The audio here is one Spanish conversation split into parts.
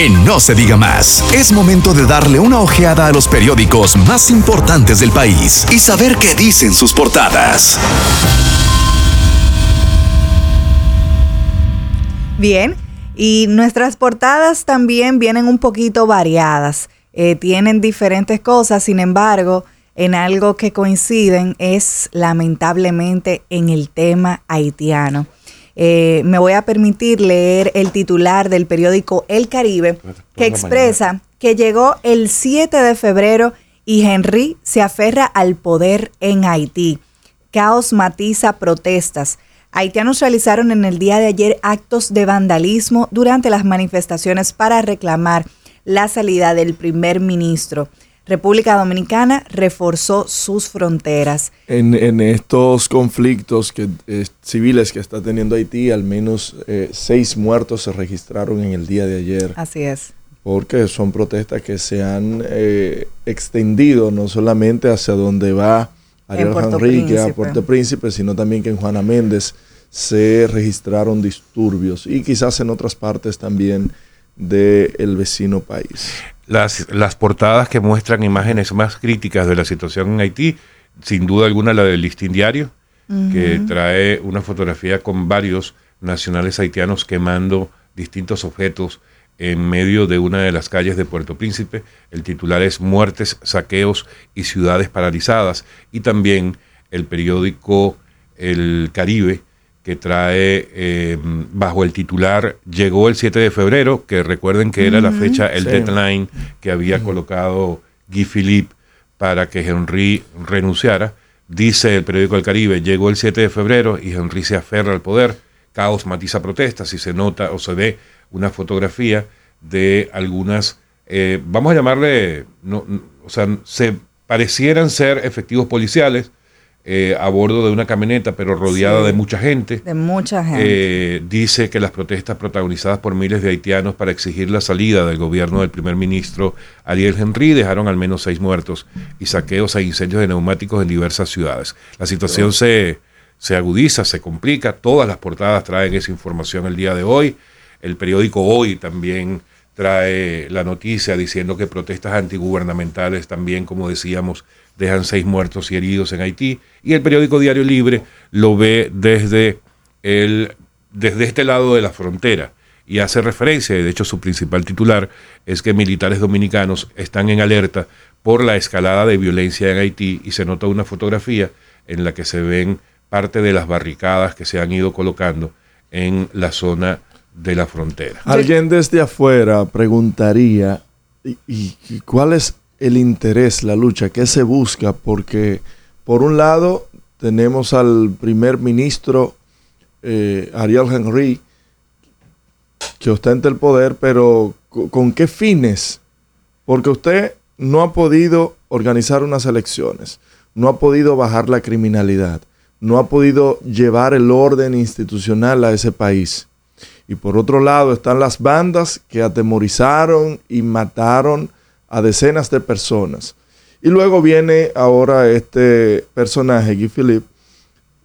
En No se diga más, es momento de darle una ojeada a los periódicos más importantes del país y saber qué dicen sus portadas. Bien, y nuestras portadas también vienen un poquito variadas. Eh, tienen diferentes cosas, sin embargo, en algo que coinciden es lamentablemente en el tema haitiano. Eh, me voy a permitir leer el titular del periódico El Caribe, que expresa que llegó el 7 de febrero y Henry se aferra al poder en Haití. Caos matiza protestas. Haitianos realizaron en el día de ayer actos de vandalismo durante las manifestaciones para reclamar la salida del primer ministro. República Dominicana reforzó sus fronteras. En, en estos conflictos que, eh, civiles que está teniendo Haití, al menos eh, seis muertos se registraron en el día de ayer. Así es. Porque son protestas que se han eh, extendido no solamente hacia donde va Ariel Henrique, a Puerto Príncipe, sino también que en Juana Méndez se registraron disturbios y quizás en otras partes también del vecino país. Las, las portadas que muestran imágenes más críticas de la situación en Haití, sin duda alguna la del listín diario, que trae una fotografía con varios nacionales haitianos quemando distintos objetos en medio de una de las calles de Puerto Príncipe. El titular es Muertes, saqueos y ciudades paralizadas. Y también el periódico El Caribe, que trae eh, bajo el titular Llegó el 7 de febrero, que recuerden que era la fecha, el Sí. deadline que había colocado Guy Philippe para que Henry renunciara. Dice el periódico El Caribe, llegó el 7 de febrero y Henry se aferra al poder. Caos matiza protestas y se nota o se ve una fotografía de algunas, eh, vamos a llamarle, no, no, o sea, se parecieran ser efectivos policiales eh, a bordo de una camioneta, pero rodeada Sí. de mucha gente. De mucha gente. Eh, dice que las protestas protagonizadas por miles de haitianos para exigir la salida del gobierno del primer ministro Ariel Henry dejaron al menos seis muertos y saqueos e incendios de neumáticos en diversas ciudades. La situación se, se agudiza, se complica, todas las portadas traen esa información el día de hoy. El periódico Hoy también trae la noticia diciendo que protestas antigubernamentales también, como decíamos, dejan seis muertos y heridos en Haití. Y el periódico Diario Libre lo ve desde, el, desde este lado de la frontera y hace referencia, de hecho su principal titular es que militares dominicanos están en alerta por la escalada de violencia en Haití y se nota una fotografía en la que se ven parte de las barricadas que se han ido colocando en la zona de la frontera. Alguien desde afuera preguntaría, ¿y, cuál es el interés, la lucha? ¿Qué se busca? Porque por un lado tenemos al primer ministro eh, Ariel Henry, que ostenta el poder, pero co- ¿con qué fines? Porque usted no ha podido organizar unas elecciones, no ha podido bajar la criminalidad, no ha podido llevar el orden institucional a ese país. Y por otro lado están las bandas que atemorizaron y mataron a decenas de personas. Y luego viene ahora este personaje, Guy Philippe,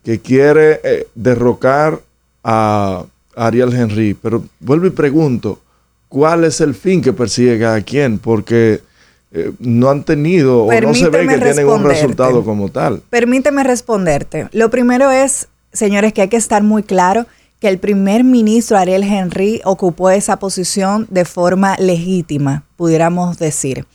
que quiere eh, derrocar a Ariel Henry. Pero vuelvo y pregunto, ¿cuál es el fin que persigue cada quien? Porque eh, no han tenido o no se ve que tienen un resultado como tal. Permíteme responderte. Lo primero es, señores, que hay que estar muy claro que el primer ministro Ariel Henry ocupó esa posición de forma legítima, pudiéramos decir.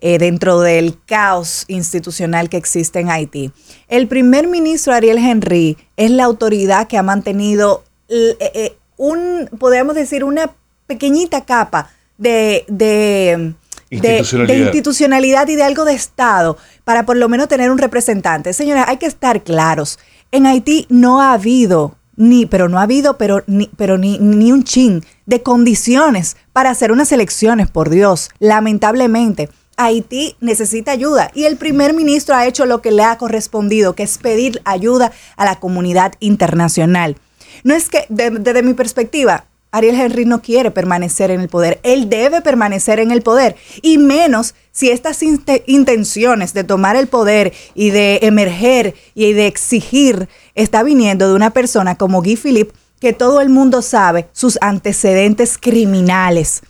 Eh, dentro del caos institucional que existe en Haití. El primer ministro Ariel Henry es la autoridad que ha mantenido eh, eh, un, podríamos decir, una pequeñita capa de, de, institucionalidad. y de algo de Estado para por lo menos tener un representante. Señora, hay que estar claros. En Haití no ha habido ni, pero no ha habido, pero ni, pero ni, ni un chin de condiciones para hacer unas elecciones, por Dios, lamentablemente. Haití necesita ayuda y el primer ministro ha hecho lo que le ha correspondido, que es pedir ayuda a la comunidad internacional. No es que, desde mi perspectiva, Ariel Henry no quiere permanecer en el poder. Él debe permanecer en el poder. Y menos si estas intenciones de tomar el poder y de emerger y de exigir está viniendo de una persona como Guy Philippe, que todo el mundo sabe sus antecedentes criminales.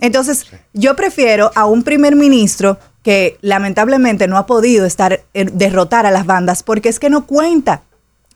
Entonces, yo prefiero a un primer ministro que lamentablemente no ha podido estar derrotar a las bandas porque es que no cuenta.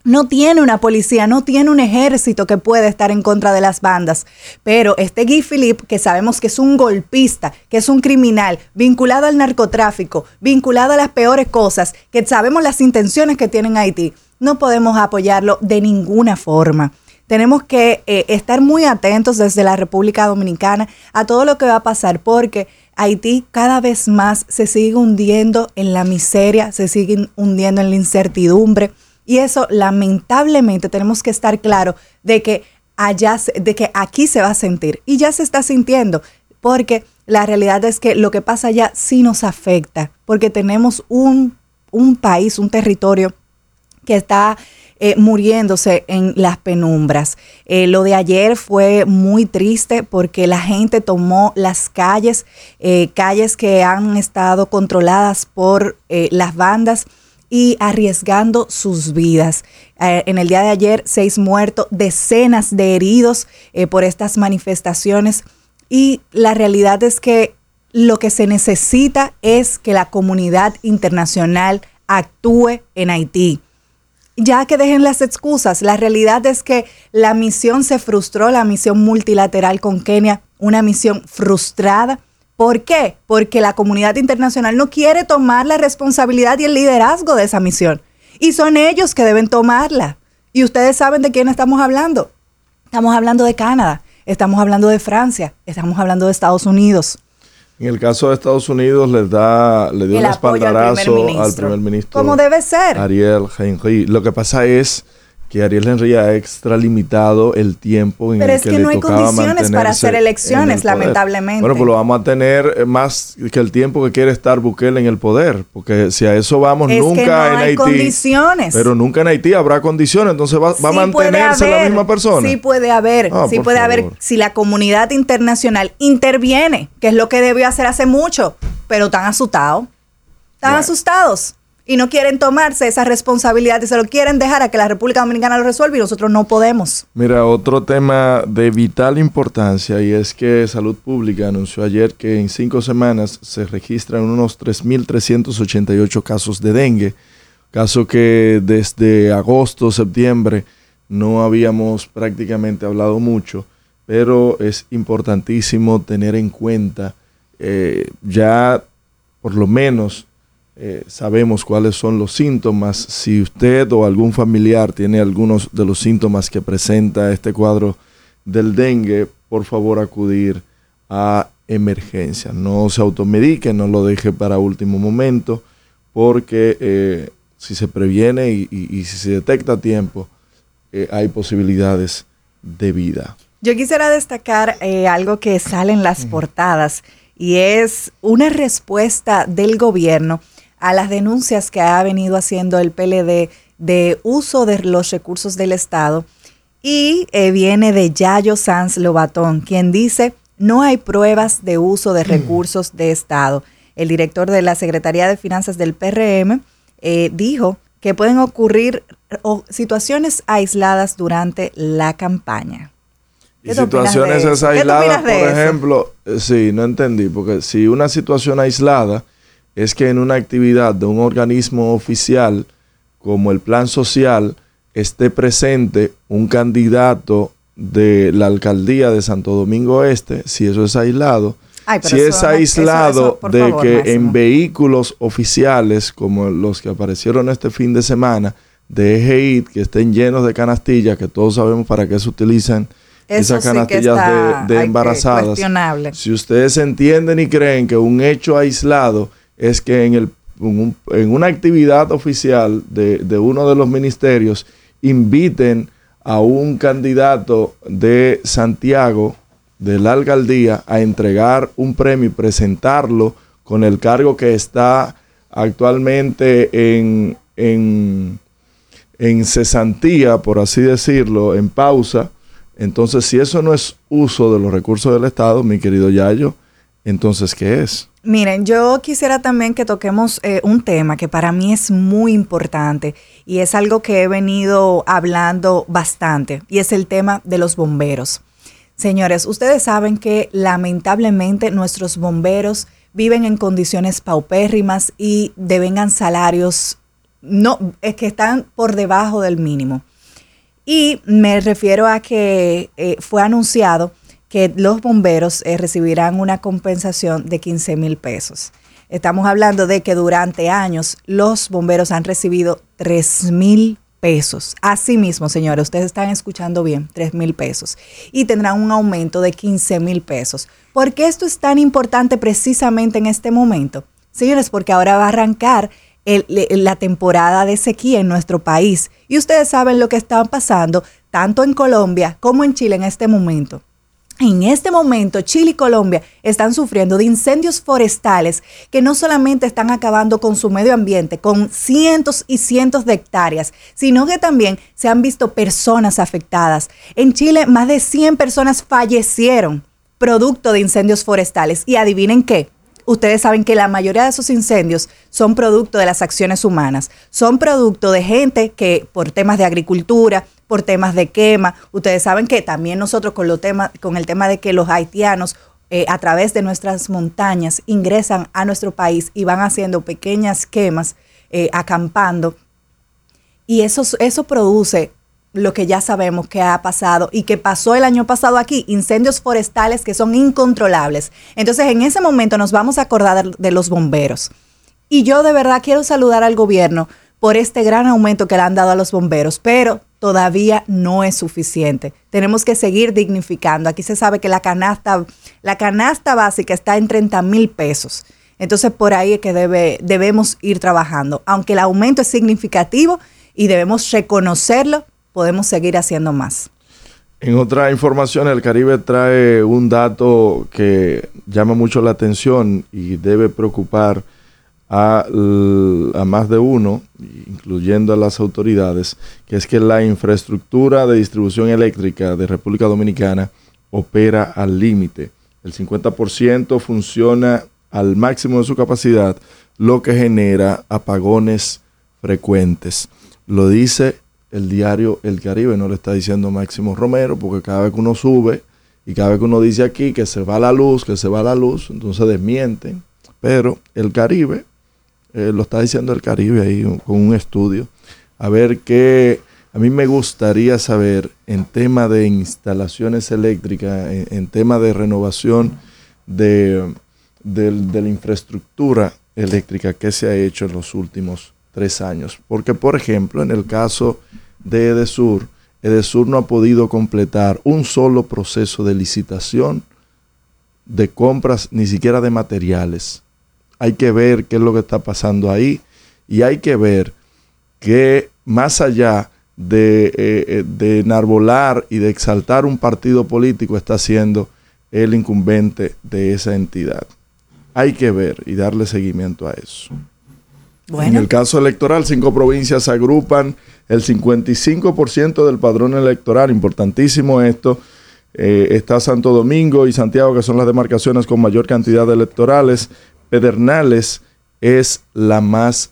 No tiene una policía, no tiene un ejército que pueda estar en contra de las bandas. Pero este Guy Philippe, que sabemos que es un golpista, que es un criminal, vinculado al narcotráfico, vinculado a las peores cosas, que sabemos las intenciones que tiene en Haití, no podemos apoyarlo de ninguna forma tenemos que eh, estar muy atentos desde la República Dominicana a todo lo que va a pasar, porque Haití cada vez más se sigue hundiendo en la miseria, se sigue hundiendo en la incertidumbre. Y eso lamentablemente tenemos que estar claro de que allá, de que aquí se va a sentir. Y ya se está sintiendo, porque la realidad es que lo que pasa allá sí nos afecta, porque tenemos un, un país, un territorio que está eh, muriéndose en las penumbras. Eh, lo de ayer fue muy triste porque la gente tomó las calles, eh, calles que han estado controladas por las bandas y arriesgando sus vidas. en el día de ayer, seis muertos, decenas de heridos por estas manifestaciones y la realidad es que lo que se necesita es que la comunidad internacional actúe en Haití ya que dejen las excusas, la realidad es que la misión se frustró, la misión multilateral con Kenia, una misión frustrada. ¿Por qué? Porque la comunidad internacional no quiere tomar la responsabilidad y el liderazgo de esa misión. Y son ellos que deben tomarla. Y ustedes saben de quién estamos hablando. Estamos hablando de Canadá, estamos hablando de Francia, estamos hablando de Estados Unidos. En el caso de Estados Unidos les da, le dio un espaldarazo al primer ministro. Como debe ser. Ariel Henry. Lo que pasa es que Ariel Henry ha extralimitado el tiempo en el que, que no hay condiciones para hacer elecciones, lamentablemente. Bueno, pues lo vamos a tener eh, más que el tiempo que quiere estar Bukele en el poder, porque si a eso vamos, nunca que no en hay Haití. condiciones. Pero nunca en Haití habrá condiciones, entonces va, a mantenerse la misma persona. Sí puede haber, ah, sí puede haber si la comunidad internacional interviene, que es lo que debió hacer hace mucho, pero están asustados. Están asustados y no quieren tomarse esa responsabilidad y se lo quieren dejar a que la República Dominicana lo resuelva y nosotros no podemos. Mira, otro tema de vital importancia y es que Salud Pública anunció ayer que en cinco semanas se registran unos 3.388 casos de dengue, caso que desde agosto, septiembre no habíamos prácticamente hablado mucho, pero es importantísimo tener en cuenta eh, ya por lo menos eh, sabemos cuáles son los síntomas. Si usted o algún familiar tiene algunos de los síntomas que presenta este cuadro del dengue, por favor acudir a emergencia. No se automedique, no lo deje para último momento, porque eh, si se previene y, si se detecta a tiempo, eh, hay posibilidades de vida. Yo quisiera destacar algo que sale en las portadas y es una respuesta del gobierno a las denuncias que ha venido haciendo el PLD de uso de los recursos del Estado. Y eh, viene de Yayo Sanz Lobatón, quien dice, no hay pruebas de uso de mm. recursos de Estado. El director de la Secretaría de Finanzas del PRM eh, dijo que pueden ocurrir situaciones aisladas durante la campaña. Y situaciones aisladas, por ejemplo, eh, sí, no entendí, porque si una situación aislada es que en una actividad de un organismo oficial como el Plan Social esté presente un candidato de la alcaldía de Santo Domingo Este, si eso es aislado, Ay, si es no- aislado eso- eso, por de favor, que Máximo. en vehículos oficiales como los que aparecieron este fin de semana de EGI, que estén llenos de canastillas, que todos sabemos para qué se utilizan Eso esas canastillas de, de embarazadas. Si ustedes entienden y creen que un hecho aislado es que en, el, en un- en una actividad oficial de, de uno de los ministerios inviten a un candidato de Santiago, de la alcaldía, a entregar un premio y presentarlo con el cargo que está actualmente en, en, en cesantía, por así decirlo, en pausa. Entonces, si eso no es uso de los recursos del Estado, mi querido Yayo, entonces, ¿qué es? Miren, yo quisiera también que toquemos eh, un tema que para mí es muy importante y es algo que he venido hablando bastante y es el tema de los bomberos. Señores, ustedes saben que lamentablemente nuestros bomberos viven en condiciones paupérrimas y devengan salarios no, es que están por debajo del mínimo. Y me refiero a que eh, fue anunciado que los bomberos eh, recibirán una compensación de 15 mil pesos. Estamos hablando de que durante años los bomberos han recibido 3 mil pesos. Asimismo, señores, ustedes están escuchando bien, 3 mil pesos. Y tendrán un aumento de 15 mil pesos. ¿Por qué esto es tan importante precisamente en este momento? Señores, porque ahora va a arrancar la temporada de sequía en nuestro país. Y ustedes saben lo que está pasando tanto en Colombia como en Chile en este momento. En este momento, Chile y Colombia están sufriendo de incendios forestales que no solamente están acabando con su medio ambiente, con cientos y cientos de hectáreas, sino que también se han visto personas afectadas. En Chile, más de 100 personas fallecieron producto de incendios forestales. Y adivinen qué, ustedes saben que la mayoría de esos incendios son producto de las acciones humanas, son producto de gente que por temas de agricultura, por temas de quema, ustedes saben que también nosotros con, lo tema, con el tema de que los haitianos eh, a través de nuestras montañas ingresan a nuestro país y van haciendo pequeñas quemas, eh, acampando, y eso, eso produce lo que ya sabemos que ha pasado y que pasó el año pasado aquí, incendios forestales que son incontrolables. Entonces, en ese momento nos vamos a acordar de los bomberos. Y yo de verdad quiero saludar al gobierno por este gran aumento que le han dado a los bomberos, pero todavía no es suficiente. Tenemos que seguir dignificando. Aquí se sabe que la canasta, la canasta básica está en 30 mil pesos. Entonces por ahí es que debe, debemos ir trabajando. Aunque el aumento es significativo y debemos reconocerlo, podemos seguir haciendo más. En otra información, el Caribe trae un dato que llama mucho la atención y debe preocupar a, l- a más de uno, incluyendo a las autoridades, que es que la infraestructura de distribución eléctrica de República Dominicana opera al límite. El 50% funciona al máximo de su capacidad, lo que genera apagones frecuentes. Lo dice el diario El Caribe, no le está diciendo Máximo Romero, porque cada vez que uno sube y cada vez que uno dice aquí que se va la luz, que se va la luz, entonces desmienten. Pero el Caribe, eh, lo está diciendo el Caribe ahí con un estudio, a ver qué, a mí me gustaría saber en tema de instalaciones eléctricas, en, tema de renovación de, del- de la infraestructura eléctrica que se ha hecho en los últimos tres años. Porque, por ejemplo, en el caso de Edesur, Edesur no ha podido completar un solo proceso de licitación de compras, ni siquiera de materiales. Hay que ver qué es lo que está pasando ahí y hay que ver que más allá de, eh, eh, de enarbolar y de exaltar un partido político está siendo el incumbente de esa entidad. Hay que ver y darle seguimiento a eso. En el caso electoral, cinco provincias agrupan el 55% del padrón electoral. Importantísimo esto. Eh, está Santo Domingo y Santiago, que son las demarcaciones con mayor cantidad de electorales. Pedernales es la más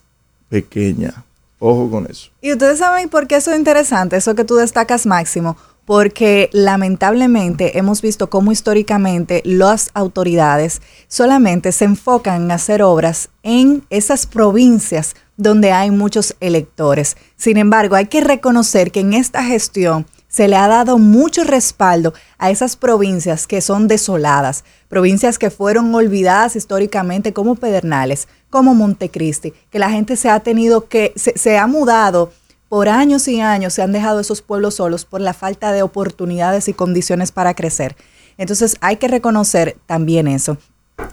pequeña. Ojo con eso. Y ustedes saben por qué eso es interesante, eso que tú destacas, Máximo, porque lamentablemente hemos visto cómo históricamente las autoridades solamente se enfocan en hacer obras en esas provincias donde hay muchos electores. Sin embargo, hay que reconocer que en esta gestión se le ha dado mucho respaldo a esas provincias que son desoladas, provincias que fueron olvidadas históricamente como Pedernales, como Montecristi, que la gente se ha tenido que, se, se ha mudado por años y años, se han dejado esos pueblos solos por la falta de oportunidades y condiciones para crecer. Entonces hay que reconocer también eso.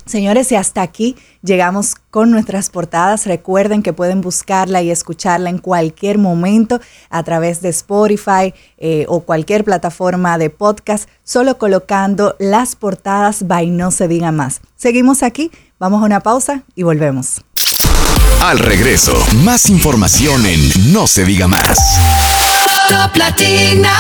Señores, y hasta aquí llegamos con nuestras portadas. Recuerden que pueden buscarla y escucharla en cualquier momento a través de Spotify eh, o cualquier plataforma de podcast, solo colocando las portadas by No Se Diga Más. Seguimos aquí, vamos a una pausa y volvemos. Al regreso, más información en No se diga más. Top Latina.